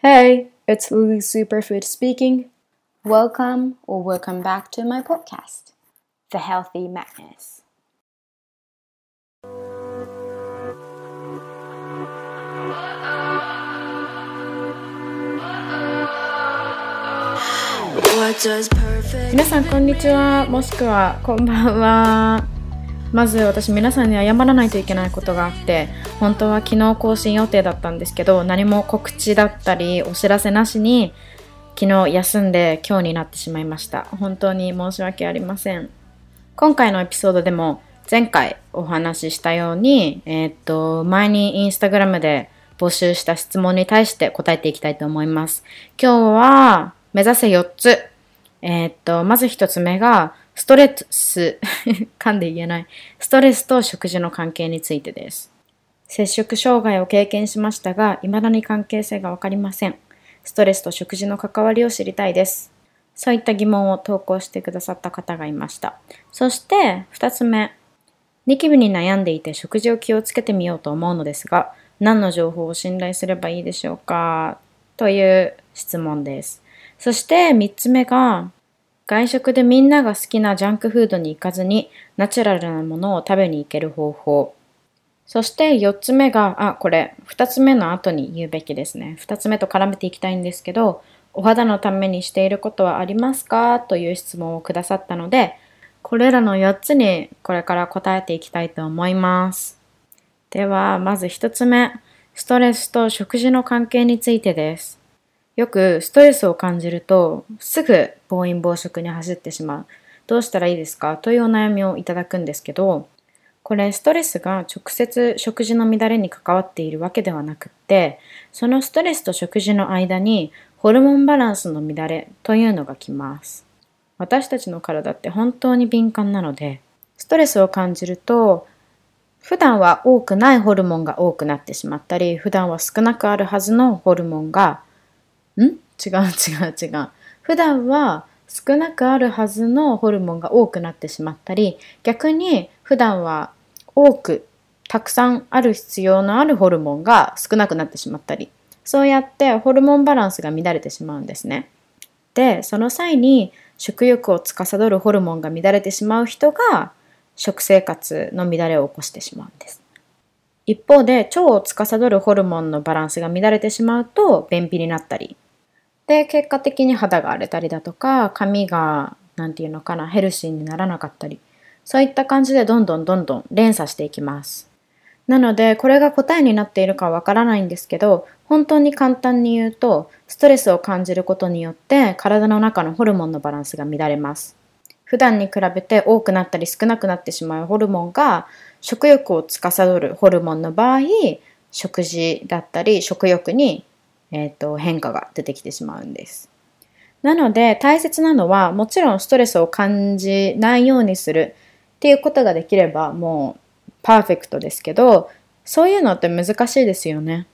Hey, it's Lily Superfood speaking. Welcome or welcome back to my podcast, The Healthy Madness. 皆さんこんにちはもしくはこんばんは まず私皆さんに謝らないといけないことがあって本当は昨日更新予定だったんですけど何も告知だったりお知らせなしに昨日休んで今日になってしまいました。本当に申し訳ありません。今回のエピソードでも前回お話ししたように、えー、っと前にインスタグラムで募集した質問に対して答えていきたいと思います。今日は目指せ4つ。えー、っと、まず1つ目が、ストレス、噛んで言えない。ストレスと食事の関係についてです。摂食障害を経験しましたが、未だに関係性がわかりません。ストレスと食事の関わりを知りたいです。そういった疑問を投稿してくださった方がいました。そして、2つ目。ニキビに悩んでいて食事を気をつけてみようと思うのですが、何の情報を信頼すればいいでしょうか？という質問です。そして3つ目が、外食でみんなが好きなジャンクフードに行かずにナチュラルなものを食べに行ける方法。そして4つ目が、あ、これ2つ目の後に言うべきですね。2つ目と絡めていきたいんですけど、お肌のためにしていることはありますか？という質問をくださったので、これらの4つにこれから答えていきたいと思います。では、まず1つ目、ストレスと食事の関係についてです。よくストレスを感じるとすぐ暴飲暴食に走ってしまう。どうしたらいいですか？というお悩みをいただくんですけど、これストレスが直接食事の乱れに関わっているわけではなくって、そのストレスと食事の間にホルモンバランスの乱れというのが来ます。私たちの体って本当に敏感なので、ストレスを感じると、普段は多くないホルモンが多くなってしまったり、普段は少なくあるはずのホルモンがん？違う違う違う。普段は少なくあるはずのホルモンが多くなってしまったり、逆に普段は多く、たくさんある必要のあるホルモンが少なくなってしまったり、そうやってホルモンバランスが乱れてしまうんですね。で、その際に食欲を司るホルモンが乱れてしまう人が食生活の乱れを起こしてしまうんです。一方で腸を司るホルモンのバランスが乱れてしまうと便秘になったりで、結果的に肌が荒れたりだとか、髪が、なんていうのかな、ヘルシーにならなかったり、そういった感じでどんどんどんどん連鎖していきます。なので、これが答えになっているかわからないんですけど、本当に簡単に言うと、ストレスを感じることによって体の中のホルモンのバランスが乱れます。普段に比べて多くなったり少なくなってしまうホルモンが食欲を司るホルモンの場合、食事だったり食欲にえーと、変化が出てきてしまうんです。なので大切なのはもちろんストレスを感じないようにするっていうことができればもうパーフェクトですけどそういうのって難しいですよね。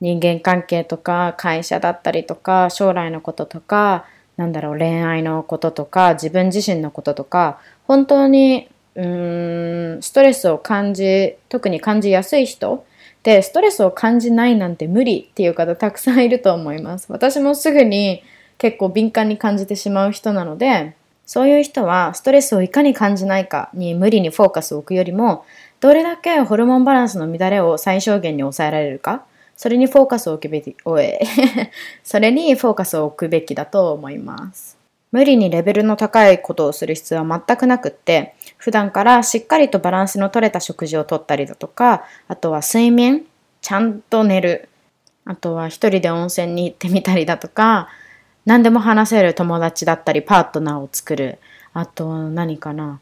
人間関係とか会社だったりとか将来のこととかなんだろう恋愛のこととか自分自身のこととか本当にうーんストレスを感じ特に感じやすい人でストレスを感じないなんて無理っていう方たくさんいると思います。私もすぐに結構敏感に感じてしまう人なのでそういう人はストレスをいかに感じないかに無理にフォーカスを置くよりもどれだけホルモンバランスの乱れを最小限に抑えられるかそれにフォーカスを置くべき、おえ それにフォーカスを置くべきだと思います。無理にレベルの高いことをする必要は全くなくって、普段からしっかりとバランスの取れた食事をとったりだとか、あとは睡眠、ちゃんと寝る、あとは一人で温泉に行ってみたりだとか、何でも話せる友達だったりパートナーを作る、あと何かな、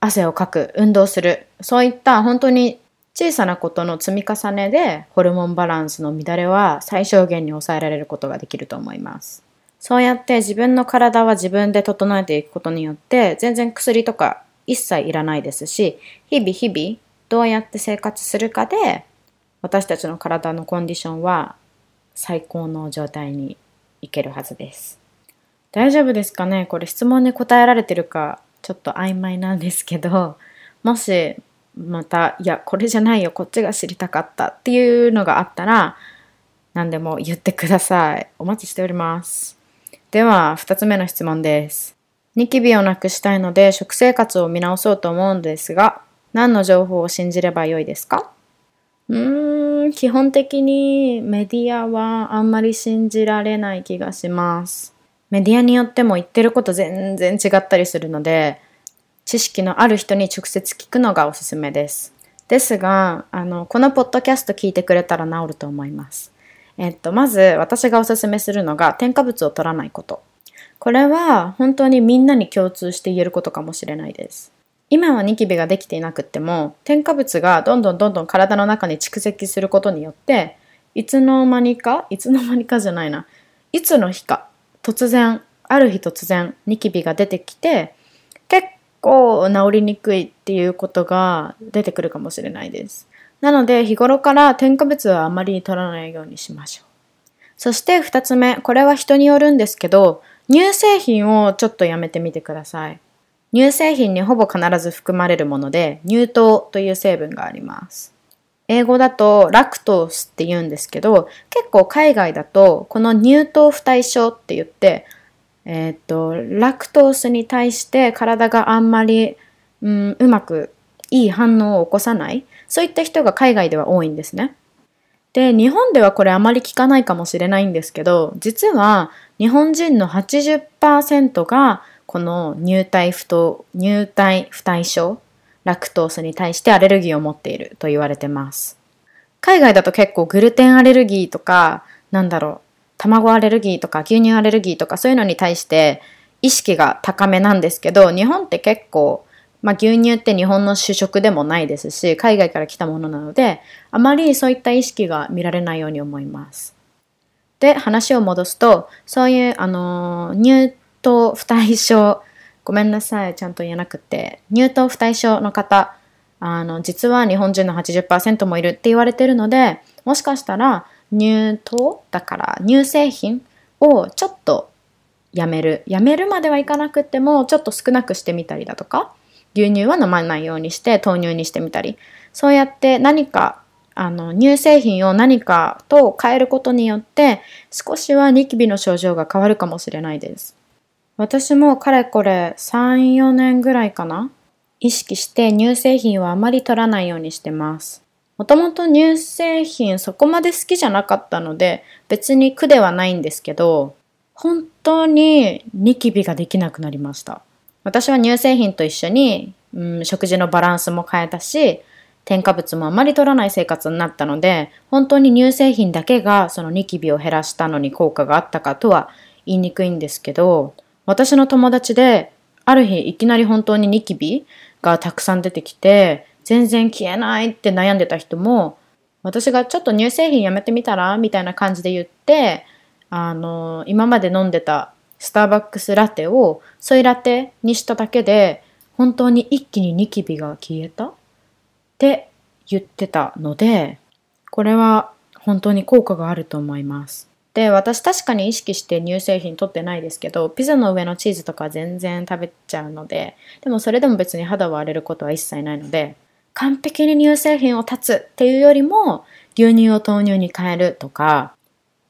汗をかく、運動する、そういった本当に小さなことの積み重ねでホルモンバランスの乱れは最小限に抑えられることができると思います。そうやって自分の体は自分で整えていくことによって全然薬とか一切いらないですし日々日々どうやって生活するかで私たちの体のコンディションは最高の状態にいけるはずです。大丈夫ですかね？これ質問に答えられてるかちょっと曖昧なんですけどもしまたいやこれじゃないよこっちが知りたかったっていうのがあったら何でも言ってください。お待ちしております。では、二つ目の質問です。ニキビをなくしたいので食生活を見直そうと思うんですが、何の情報を信じればよいですか？うーん、基本的にメディアはあんまり信じられない気がします。メディアによっても言ってること全然違ったりするので、知識のある人に直接聞くのがおすすめです。ですが、あの、このポッドキャスト聞いてくれたら治ると思います。えっと、まず私がおすすめするのが添加物を取らないこと。これは本当にみんなに共通して言えることかもしれないです。今はニキビができていなくっても添加物がどんどんどんどん体の中に蓄積することによっていつの間にかいつの間にかじゃないないつの日か突然ある日突然ニキビが出てきて結構治りにくいっていうことが出てくるかもしれないです。なので日頃から添加物はあまり取らないようにしましょう。そして2つ目、これは人によるんですけど、乳製品をちょっとやめてみてください。乳製品にほぼ必ず含まれるもので、乳糖という成分があります。英語だとラクトースって言うんですけど、結構海外だとこの乳糖不対症って言って、えっ、と、ラクトースに対して体があんまり、うん、うまくいい反応を起こさない、そういった人が海外では多いんですね。で、日本ではこれあまり聞かないかもしれないんですけど、実は日本人の80%がこの乳体不糖、乳体不対症、ラクトースに対してアレルギーを持っていると言われてます。海外だと結構グルテンアレルギーとか、なんだろう、卵アレルギーとか牛乳アレルギーとかそういうのに対して意識が高めなんですけど、日本って結構まあ、牛乳って日本の主食でもないですし、海外から来たものなので、あまりそういった意識が見られないように思います。で、話を戻すと、そういう、あの、乳糖不対症、ごめんなさい、ちゃんと言えなくて、乳糖不対症の方、あの、実は日本人の80%もいるって言われてるので、もしかしたら乳糖だから乳製品をちょっとやめる。やめるまではいかなくても、ちょっと少なくしてみたりだとか、牛乳は飲まないようにして豆乳にしてみたり。そうやって何かあの乳製品を何かと変えることによって少しはニキビの症状が変わるかもしれないです。私もかれこれ34年ぐらいかな？意識して乳製品はあまり取らないようにしてます。もともと乳製品そこまで好きじゃなかったので別に苦ではないんですけど本当にニキビができなくなりました。私は乳製品と一緒に、うん、食事のバランスも変えたし、添加物もあまり取らない生活になったので、本当に乳製品だけがそのニキビを減らしたのに効果があったかとは言いにくいんですけど、私の友達で、ある日いきなり本当にニキビがたくさん出てきて、全然消えないって悩んでた人も、私がちょっと乳製品やめてみたら？みたいな感じで言って、あの、今まで飲んでたスターバックスラテをソイラテにしただけで本当に一気にニキビが消えた？って言ってたのでこれは本当に効果があると思います。で私確かに意識して乳製品取ってないですけどピザの上のチーズとか全然食べちゃうのででもそれでも別に肌を荒れることは一切ないので完璧に乳製品を断つっていうよりも牛乳を豆乳に変えるとか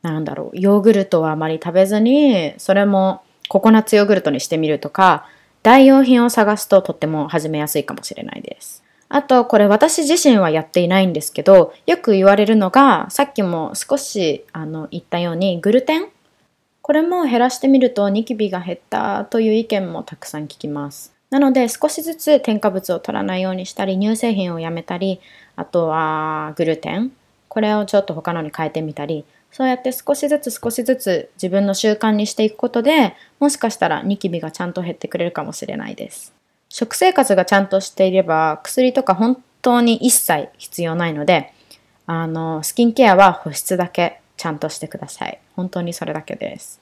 なんだろう、ヨーグルトはあまり食べずに、それもココナッツヨーグルトにしてみるとか、代用品を探すととっても始めやすいかもしれないです。あと、これ私自身はやっていないんですけど、よく言われるのが、さっきも少しあの言ったように、グルテンこれも減らしてみるとニキビが減ったという意見もたくさん聞きます。なので少しずつ添加物を取らないようにしたり、乳製品をやめたり、あとはグルテン。これをちょっと他のに変えてみたり、そうやって少しずつ少しずつ自分の習慣にしていくことでもしかしたらニキビがちゃんと減ってくれるかもしれないです。食生活がちゃんとしていれば薬とか本当に一切必要ないのであのスキンケアは保湿だけちゃんとしてください。本当にそれだけです。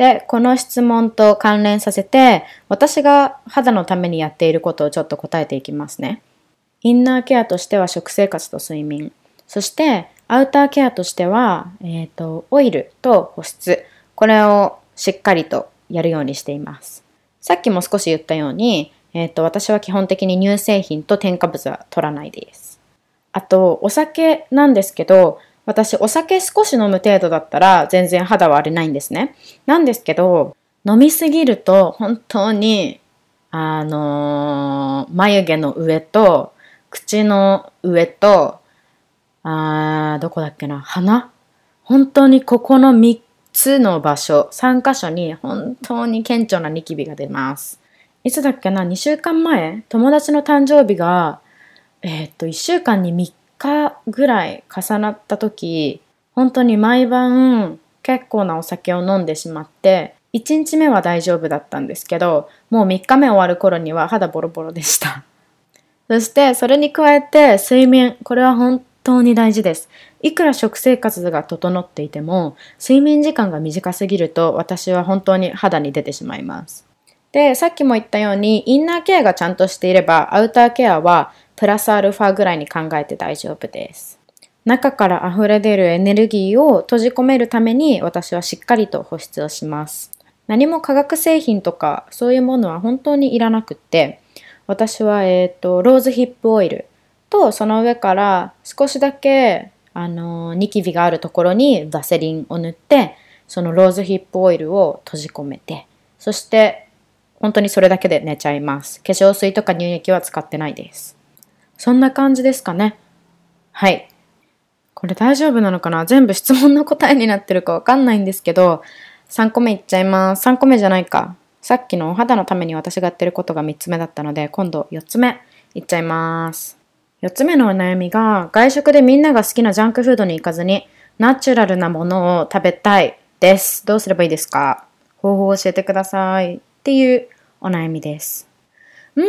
で、この質問と関連させて私が肌のためにやっていることをちょっと答えていきますね。インナーケアとしては食生活と睡眠。そしてアウターケアとしては、えっ、ー、と、オイルと保湿。これをしっかりとやるようにしています。さっきも少し言ったように、えっ、ー、と、私は基本的に乳製品と添加物は取らないです。あと、お酒なんですけど、私お酒少し飲む程度だったら全然肌は荒れないんですね。なんですけど、飲みすぎると本当に、あのー、眉毛の上と、口の上と、あ、どこだっけな、鼻？本当にここの3つの場所、3箇所に本当に顕著なニキビが出ます。いつだっけな、2週間前友達の誕生日が、えー、っと、1週間に3日ぐらい重なった時、本当に毎晩結構なお酒を飲んでしまって、1日目は大丈夫だったんですけど、もう3日目終わる頃には肌ボロボロでした。そしてそれに加えて睡眠、これは本当に大事です。いくら食生活が整っていても、睡眠時間が短すぎると私は本当に肌に出てしまいます。で、さっきも言ったように、インナーケアがちゃんとしていれば、アウターケアはプラスアルファぐらいに考えて大丈夫です。中から溢れ出るエネルギーを閉じ込めるために私はしっかりと保湿をします。何も化学製品とかそういうものは本当にいらなくって、私は、えっ、ー、と、ローズヒップオイルと、その上から少しだけ、あの、ニキビがあるところにバセリンを塗って、そのローズヒップオイルを閉じ込めて、そして、本当にそれだけで寝ちゃいます。化粧水とか乳液は使ってないです。そんな感じですかね。はい。これ大丈夫なのかな？全部質問の答えになってるかわかんないんですけど、3個目いっちゃいます。3個目じゃないか。さっきのお肌のために私がやってることが3つ目だったので、今度4つ目いっちゃいます。4つ目のお悩みが、外食でみんなが好きなジャンクフードに行かずに、ナチュラルなものを食べたいです。どうすればいいですか？方法を教えてください。っていうお悩みです。うーん、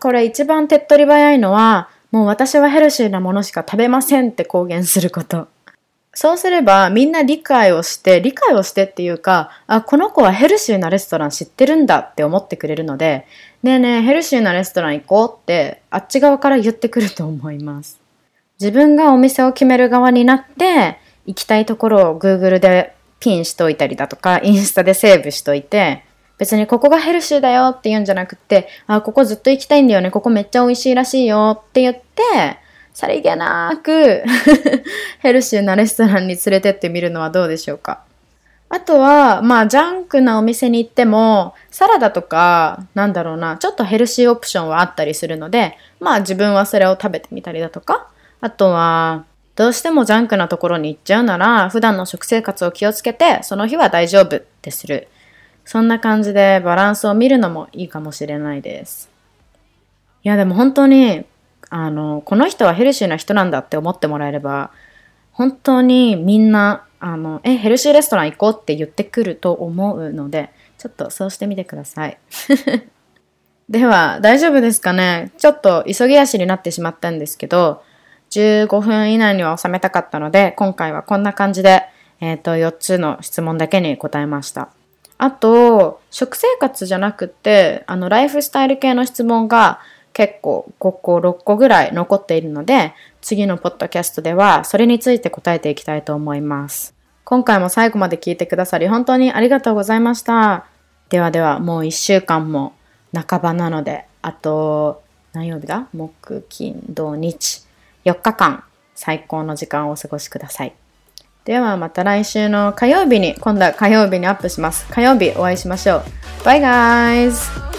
これ一番手っ取り早いのは、もう私はヘルシーなものしか食べませんって公言すること。そうすればみんな理解をして、理解をしてっていうか、あ、この子はヘルシーなレストラン知ってるんだって思ってくれるので、ねえねえ、ヘルシーなレストラン行こうってあっち側から言ってくると思います。自分がお店を決める側になって、行きたいところを Google でピンしといたりだとか、インスタでセーブしといて、別にここがヘルシーだよって言うんじゃなくて、あ、ここずっと行きたいんだよね、ここめっちゃ美味しいらしいよって言って、さりげなく ヘルシーなレストランに連れてってみるのはどうでしょうか。あとは、まあ、ジャンクなお店に行っても、サラダとか、なんだろうな、ちょっとヘルシーオプションはあったりするので、まあ、自分はそれを食べてみたりだとか、あとは、どうしてもジャンクなところに行っちゃうなら、普段の食生活を気をつけて、その日は大丈夫ってする。そんな感じでバランスを見るのもいいかもしれないです。いや、でも本当に、あの、この人はヘルシーな人なんだって思ってもらえれば、本当にみんな、あの、え、ヘルシーレストラン行こうって言ってくると思うので、ちょっとそうしてみてください。では、大丈夫ですかね？ちょっと急ぎ足になってしまったんですけど、15分以内には収めたかったので、今回はこんな感じで、えっ、ー、と、4つの質問だけに答えました。あと、食生活じゃなくて、あの、ライフスタイル系の質問が、結構5個、6個ぐらい残っているので、次のポッドキャストではそれについて答えていきたいと思います。今回も最後まで聞いてくださり本当にありがとうございました。ではではもう1週間も半ばなので、あと何曜日だ？木、金、土、日、4日間最高の時間をお過ごしください。ではまた来週の火曜日に、今度は火曜日にアップします。火曜日お会いしましょう。バイガーイズ